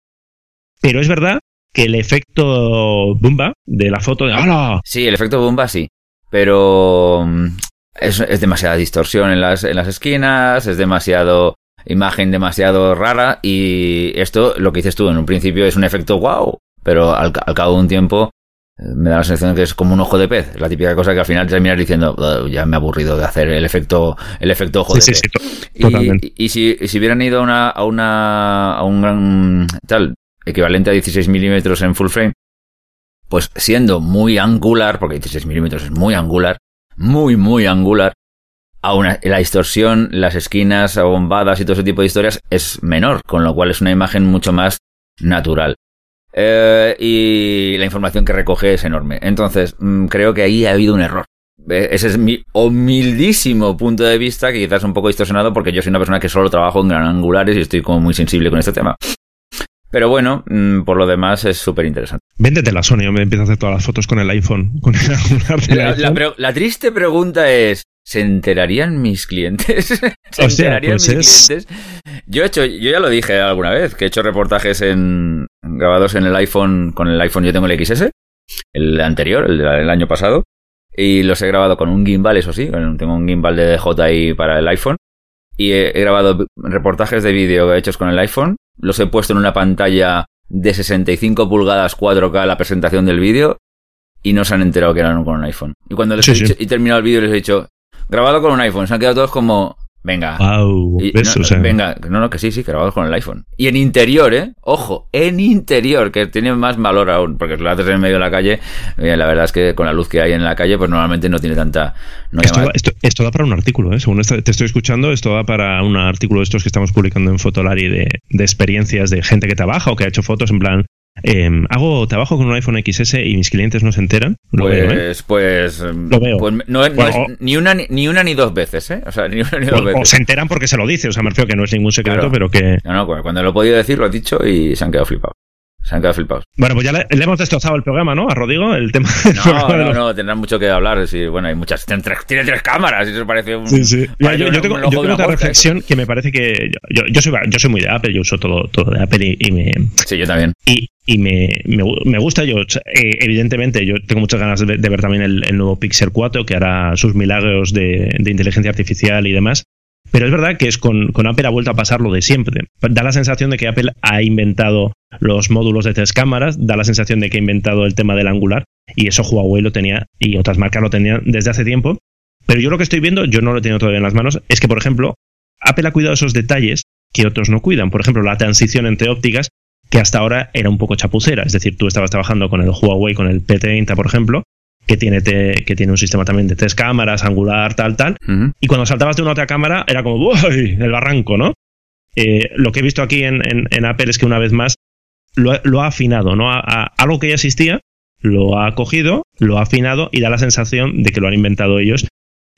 Pero es verdad que el efecto Bumba de la foto de ¡Hala! Sí, el efecto Bumba sí pero mm, es, demasiada distorsión en las, en las esquinas, es demasiado imagen demasiado rara y esto, lo que dices tú en un principio es un efecto wow, pero al, cabo de un tiempo eh, me da la sensación de que es como un ojo de pez, la típica cosa que al final terminas diciendo ya me he aburrido de hacer el efecto el efecto ojo de pez. y, si, si, hubieran ido a una a una a un gran tal equivalente a 16 milímetros en full frame pues siendo muy angular, porque 16 milímetros es muy angular, muy, muy angular, aún la distorsión, las esquinas bombadas y todo ese tipo de historias es menor, con lo cual es una imagen mucho más natural. Eh, y la información que recoge es enorme. Entonces, mm, creo que ahí ha habido un error. Ese es mi humildísimo punto de vista, que quizás es un poco distorsionado porque yo soy una persona que solo trabajo en gran angulares y estoy como muy sensible con este tema. Pero bueno, mm, por lo demás es súper interesante. Véndete la Sony, yo me empiezo a hacer todas las fotos con el iPhone. Con el la, triste pregunta es, ¿se enterarían mis clientes? ¿Se enterarían pues mis clientes? Yo he hecho, yo ya lo dije alguna vez, que he hecho reportajes en grabados en el iPhone, con el iPhone yo tengo el XS, el anterior, el del año pasado, y los he grabado con un gimbal, eso sí, tengo un gimbal de DJI para el iPhone, y he grabado reportajes de vídeo hechos con el iPhone los he puesto en una pantalla de 65 pulgadas 4K la presentación del vídeo y no se han enterado que eran con un iPhone. Y cuando les he, dicho, he terminado el vídeo les he dicho, grabado con un iPhone, se han quedado todos como, Venga. venga, no, no, que sí, sí, grabado con el iPhone. Y en interior, ¿eh? Ojo, en interior, que tiene más valor aún, porque si lo haces en medio de la calle, la verdad es que con la luz que hay en la calle, pues normalmente no tiene tanta... esto, da para un artículo, ¿eh? Según te estoy escuchando, esto da para un artículo de estos que estamos publicando en Fotolari de, de experiencias de gente que trabaja o que ha hecho fotos en plan, Em, hago trabajo con un iPhone XS y mis clientes no se enteran. Lo pues, veo, ¿eh? pues, lo veo. Pues no, es, ni una ni una ni dos veces, ¿eh? O sea, ni una ni dos veces. O se enteran porque se lo dice, o sea, me refiero que no es ningún secreto, pero que. No, no, cuando lo he podido decir lo he dicho y se han quedado flipados. Se han quedado flipados. Bueno, pues ya le, hemos destrozado el programa, ¿no? A Rodrigo, el tema. No, no, no, tendrán mucho que hablar. Sí, bueno, hay muchas. Tiene tres, tiene tres cámaras y eso parece un. Sí, sí. yo, tengo, yo tengo otra reflexión que me parece que. Yo, yo, soy, yo soy muy de Apple, yo uso todo, todo de Apple y, me. Sí, yo también. Y, y me, me, me, gusta. Yo, eh, evidentemente, yo tengo muchas ganas de, ver también el, el, nuevo Pixel 4 que hará sus milagros de, de inteligencia artificial y demás. Pero es verdad que es con, con, Apple ha vuelto a pasar lo de siempre. Da la sensación de que Apple ha inventado los módulos de tres cámaras, da la sensación de que ha inventado el tema del angular, y eso Huawei lo tenía y otras marcas lo tenían desde hace tiempo. Pero yo lo que estoy viendo, yo no lo he tenido todavía en las manos, es que, por ejemplo, Apple ha cuidado esos detalles que otros no cuidan. Por ejemplo, la transición entre ópticas, que hasta ahora era un poco chapucera. Es decir, tú estabas trabajando con el Huawei, con el P30, por ejemplo, que tiene, que tiene un sistema también de tres cámaras, angular, tal, tal. Y cuando saltabas de una otra cámara era como, ¡uy! El barranco, ¿no? Eh, lo que he visto aquí en, en, Apple es que una vez más lo, lo ha afinado, ¿no? A, algo que ya existía, lo ha cogido, lo ha afinado y da la sensación de que lo han inventado ellos.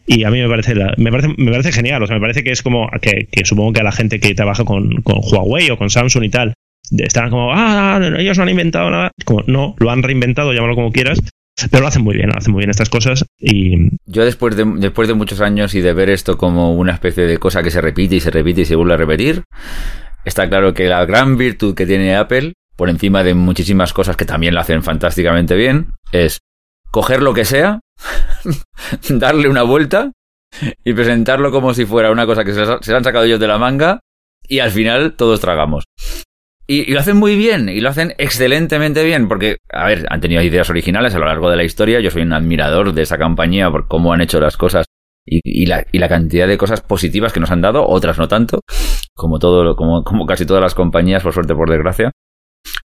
Y a mí me parece, me parece, me parece genial, o sea, me parece que es como que, que supongo que a la gente que trabaja con, con Huawei o con Samsung y tal, están como, ah, ellos no han inventado nada. Como, no, lo han reinventado, llámalo como quieras, pero lo hacen muy bien, lo hacen muy bien estas cosas y... Yo después de, después de muchos años y de ver esto como una especie de cosa que se repite y se repite y se vuelve a repetir, está claro que la gran virtud que tiene Apple, por encima de muchísimas cosas que también lo hacen fantásticamente bien, es coger lo que sea, darle una vuelta y presentarlo como si fuera una cosa que se, se han sacado ellos de la manga y al final todos tragamos. Y, lo hacen muy bien, y lo hacen excelentemente bien, porque, a ver, han tenido ideas originales a lo largo de la historia. Yo soy un admirador de esa compañía por cómo han hecho las cosas y, la, y la cantidad de cosas positivas que nos han dado, otras no tanto. como todo, como, como casi todas las compañías, por suerte, por desgracia.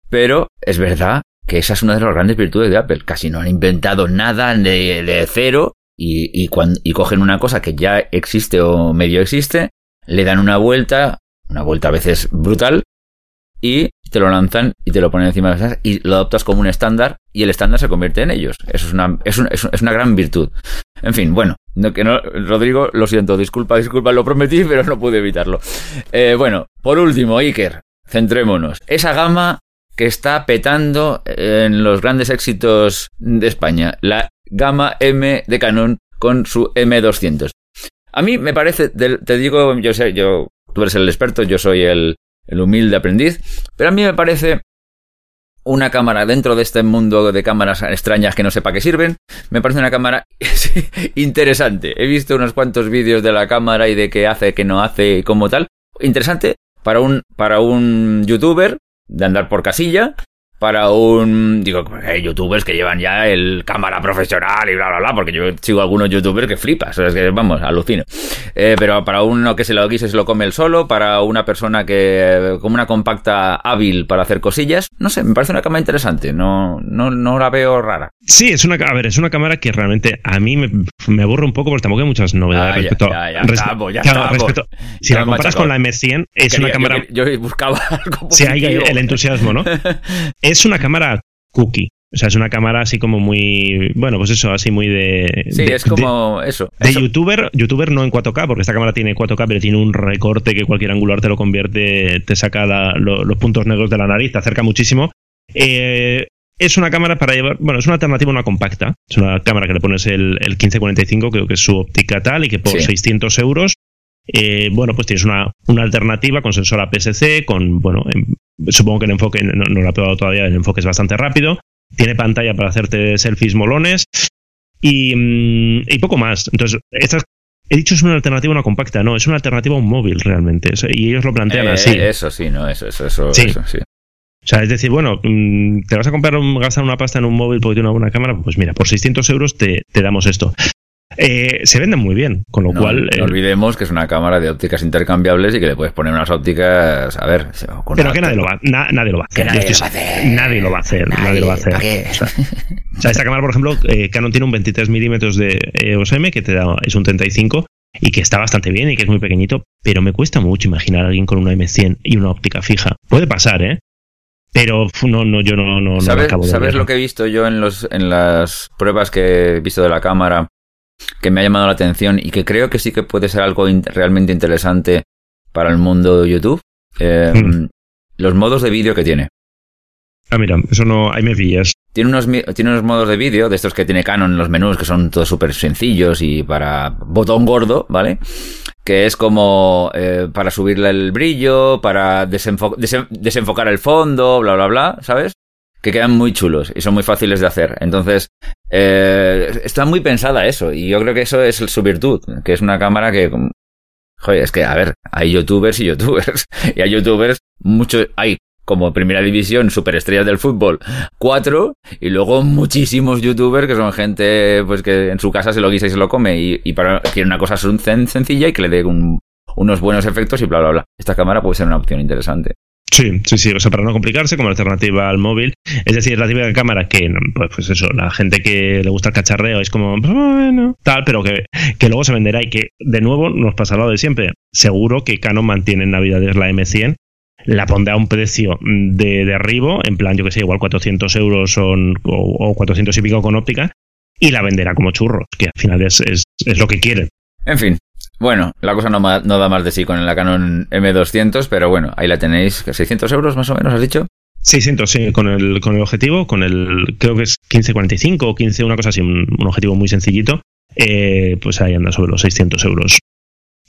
Pero es verdad que esa es una de las grandes virtudes de Apple. Casi no han inventado nada de, de cero y, y, cuando, y cogen una cosa que ya existe o medio existe, le dan una vuelta, una vuelta a veces brutal, y te lo lanzan y te lo ponen encima de las y lo adoptas como un estándar y el estándar se convierte en ellos. Eso es una, es, es una gran virtud. En fin, bueno, no, que no, Rodrigo, lo siento, disculpa, disculpa, lo prometí, pero no pude evitarlo. Eh, bueno, por último, Iker, centrémonos. Esa gama que está petando en los grandes éxitos de España, la gama M de Canon con su M200. A mí me parece, te digo, yo sé, yo, tú eres el experto, yo soy el, el humilde aprendiz, pero a mí me parece una cámara dentro de este mundo de cámaras extrañas que no sepa qué sirven, me parece una cámara interesante. He visto unos cuantos vídeos de la cámara y de qué hace, qué no hace y como tal. Interesante para un, para un youtuber de andar por casilla para un. Digo, hay youtubers que llevan ya el cámara profesional y bla, bla, bla, porque yo sigo algunos youtubers que flipas, es que vamos, alucino. Eh, pero para uno que se lo guise se lo come el solo, para una persona que. como una compacta hábil para hacer cosillas, no sé, me parece una cámara interesante, no, no, no la veo rara. Sí, es una, a ver, es una cámara que realmente a mí me, me aburre un poco porque tampoco hay muchas novedades Ah, respecto, ya, claro, respecto- si la comparas con la M100, es Quería- una cámara. Yo, yo buscaba algo Sí, hay el entusiasmo, ¿no? Es una cámara cookie. O sea, es una cámara así como muy. Bueno, pues eso, así muy de. Sí, de- es como eso. De, de eso. youtuber, youtuber no en 4K, porque esta cámara tiene 4K, pero tiene un recorte que cualquier angular te lo convierte, te saca la- lo- los puntos negros de la nariz, te acerca muchísimo. Eh, es una cámara para llevar, bueno, es una alternativa a una compacta. Es una cámara que le pones el, el 1545, creo que es su óptica tal, y que por Sí. 600 euros, eh, bueno, pues tienes una, una alternativa con sensor APS-C, con, bueno, em- supongo que el enfoque, no, no lo he probado todavía, el enfoque es bastante rápido. Tiene pantalla para hacerte selfies molones y, mm, y poco más. Entonces, estas, he dicho es una alternativa a una compacta, no, es una alternativa a un móvil realmente. Y ellos lo plantean Eh, así. Eso sí, no, eso, eso, eso, Sí. eso, sí. O sea, es decir, bueno, mm, te vas a comprar, un- gastar una pasta en un móvil porque tiene una buena cámara, pues mira, por 600 euros te, te damos esto. Eh, se venden muy bien, con lo No, cual... no eh, olvidemos que es una cámara de ópticas intercambiables y que le puedes poner unas ópticas, a ver, con pero que nadie lo va, na- nadie lo va a hacer. nadie lo va a hacer. Nadie lo va a hacer. Nadie, lo va a hacer. O sea, esta cámara, por ejemplo, eh, Canon tiene un 23 milímetros de EOS M que te da, es un 35 y que está bastante bien y que es muy pequeñito, pero me cuesta mucho imaginar a alguien con una M100 y una óptica fija. Puede pasar, ¿eh? Pero no, no, yo no, no, no ¿Sabes, acabo de ¿sabes ver. lo que he visto yo en, los, en las pruebas que he visto de la cámara que me ha llamado la atención y que creo que sí que puede ser algo in- realmente interesante para el mundo de YouTube? Eh, Hmm. Los modos de vídeo que tiene. Ah, mira, eso no, ahí me pillas. Tiene unos, tiene unos modos de vídeo, de estos que tiene Canon en los menús, que son todos súper sencillos y para botón gordo, ¿vale? Que es como eh, para subirle el brillo, para desenfo- desen- desenfocar el fondo, bla, bla, bla, ¿sabes? Que quedan muy chulos y son muy fáciles de hacer. Entonces, eh, está muy pensada eso y yo creo que eso es su virtud, que es una cámara que... como- Joder, es que, a ver, hay youtubers y youtubers. Y hay youtubers, muchos, hay como primera división, superestrellas del fútbol, cuatro, y luego muchísimos youtubers que son gente pues que en su casa se lo guisa y se lo come, y, y para quiere una cosa sen- sencilla y que le dé un- unos buenos efectos y bla, bla, bla. Esta cámara puede ser una opción interesante. Sí, sí, sí, o sea, para no complicarse, como alternativa al móvil. Es decir, la típica cámara que, pues, pues eso, la gente que le gusta el cacharreo es como, pues, bueno, tal, pero que, que luego se venderá y que, de nuevo, nos pasará lo de siempre. Seguro que Canon mantiene en Navidades la M100, la pondrá a un precio de derribo, en plan, yo que sé, igual 400 euros son, o, o 400 y pico con óptica, y la venderá como churros, que al final es, es, es lo que quieren. En fin, bueno, la cosa no, da más de sí con la Canon M200, pero bueno, ahí la tenéis, que 600 euros más o menos, has dicho. 600, sí, con el, con el objetivo, con el, creo que es 1545 o 15, una cosa así, un, un objetivo muy sencillito, eh, pues ahí anda sobre los 600 euros.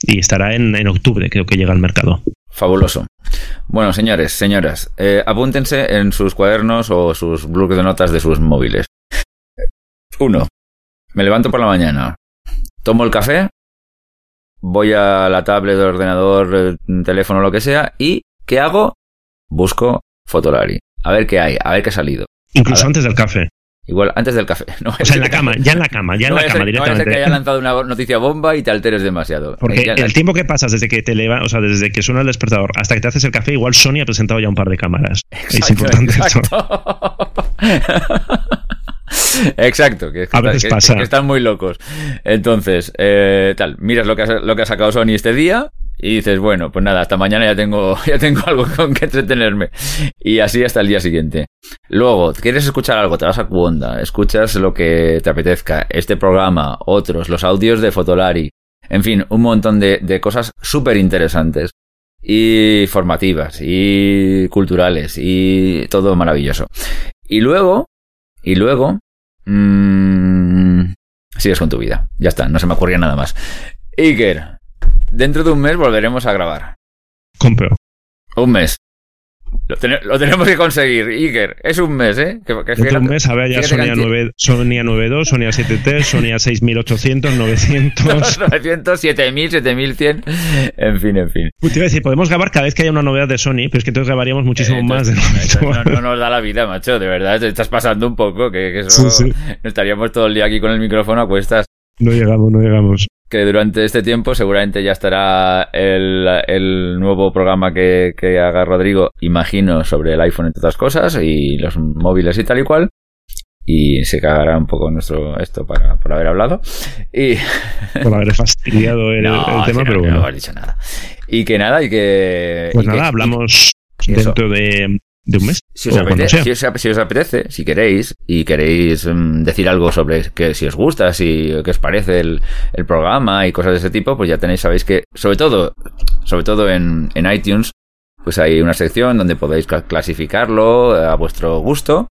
Y estará en, en octubre, creo que llega al mercado. Fabuloso. Bueno, señores, señoras, eh, apúntense en sus cuadernos o sus bloques de notas de sus móviles. Uno, me levanto por la mañana, tomo el café, voy a la tablet, ordenador, eh, teléfono, lo que sea, y ¿qué hago? Busco Fotolari. A ver qué hay, a ver qué ha salido. Incluso antes del café. Igual antes del café. No, o sea, en la cama, ya en la cama, ya en la cama directamente. No que haya lanzado una noticia bomba y te alteres demasiado. Porque el tiempo que pasas desde que te leva, o sea, desde que suena el despertador hasta que te haces el café, igual Sony ha presentado ya un par de cámaras. es importante exacto. Exacto, que, a veces pasa. que, están muy locos. Entonces, eh, tal, miras lo que, ha, lo que ha sacado Sony este día y dices, bueno, pues nada, hasta mañana ya tengo, ya tengo algo con que entretenerme. Y así hasta el día siguiente. Luego, ¿quieres escuchar algo? Te vas a Cuonda, escuchas lo que te apetezca, este programa, otros, los audios de Fotolari, en fin, un montón de, de cosas súper interesantes y formativas y culturales y todo maravilloso. Y luego, y luego, mmm, sigues con tu vida. Ya está, no se me ocurría nada más. Iker, dentro de un mes volveremos a grabar. Compro. Un mes. Lo, tenemos que conseguir, Iker. Es un mes, ¿eh? Que, que un mes, a ver, ya Sonia, 9, Sonia 9.2, Sonia 7.3, Sonia 6.800, 900... 900, 7.000, 7.100... En fin, en fin. Te iba a decir, podemos grabar cada vez que haya una novedad de Sony, pero es que entonces grabaríamos muchísimo eh, más de no, no, nos da la vida, macho, de verdad. Te estás pasando un poco, que eso... Sí, sí. Estaríamos todo el día aquí con el micrófono a cuestas. No llegamos, no llegamos que durante este tiempo seguramente ya estará el, el nuevo programa que, que, haga Rodrigo, imagino, sobre el iPhone entre otras cosas y los móviles y tal y cual. Y se cagará un poco nuestro esto para, por haber hablado. Y... Por haber fastidiado el, el tema, pero bueno. No haber dicho nada. Y que nada, y que... Pues nada, hablamos dentro de de un mes. Si os, apetece, si, os, si os, apetece, si queréis, y queréis um, decir algo sobre que si os gusta, si qué os parece el, el, programa y cosas de ese tipo, pues ya tenéis, sabéis que, sobre todo, sobre todo en, en iTunes, pues hay una sección donde podéis clasificarlo a vuestro gusto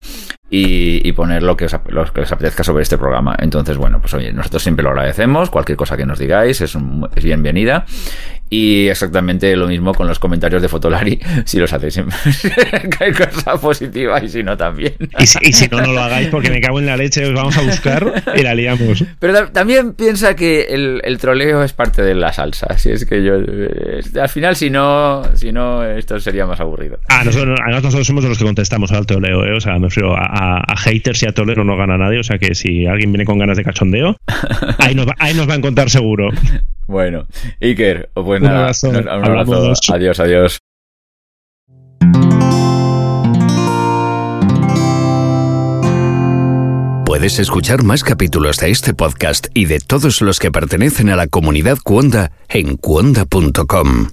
y, y poner lo que, os, lo que os apetezca sobre este programa. Entonces, bueno, pues oye, nosotros siempre lo agradecemos. Cualquier cosa que nos digáis es, un, es bienvenida. Y exactamente lo mismo con los comentarios de Fotolari, si los hacéis que hay cosa positiva y si no también. Y si, y si, no, no lo hagáis porque me cago en la leche, os vamos a buscar y la liamos. Pero también piensa que el, el, troleo es parte de la salsa. Si es que yo, al final, si no, si no, esto sería más aburrido. Ah, nosotros, nosotros somos los que contestamos al troleo, ¿eh? o sea, me refiero a, a, haters y a troleo no gana nadie, o sea que si alguien viene con ganas de cachondeo, ahí nos va, ahí nos va a encontrar seguro. Bueno, Iker, pues nada, un abrazo. Un abrazo. Adiós, adiós. Puedes escuchar más capítulos de este podcast y de todos los que pertenecen a la comunidad Cuonda en cuonda.com.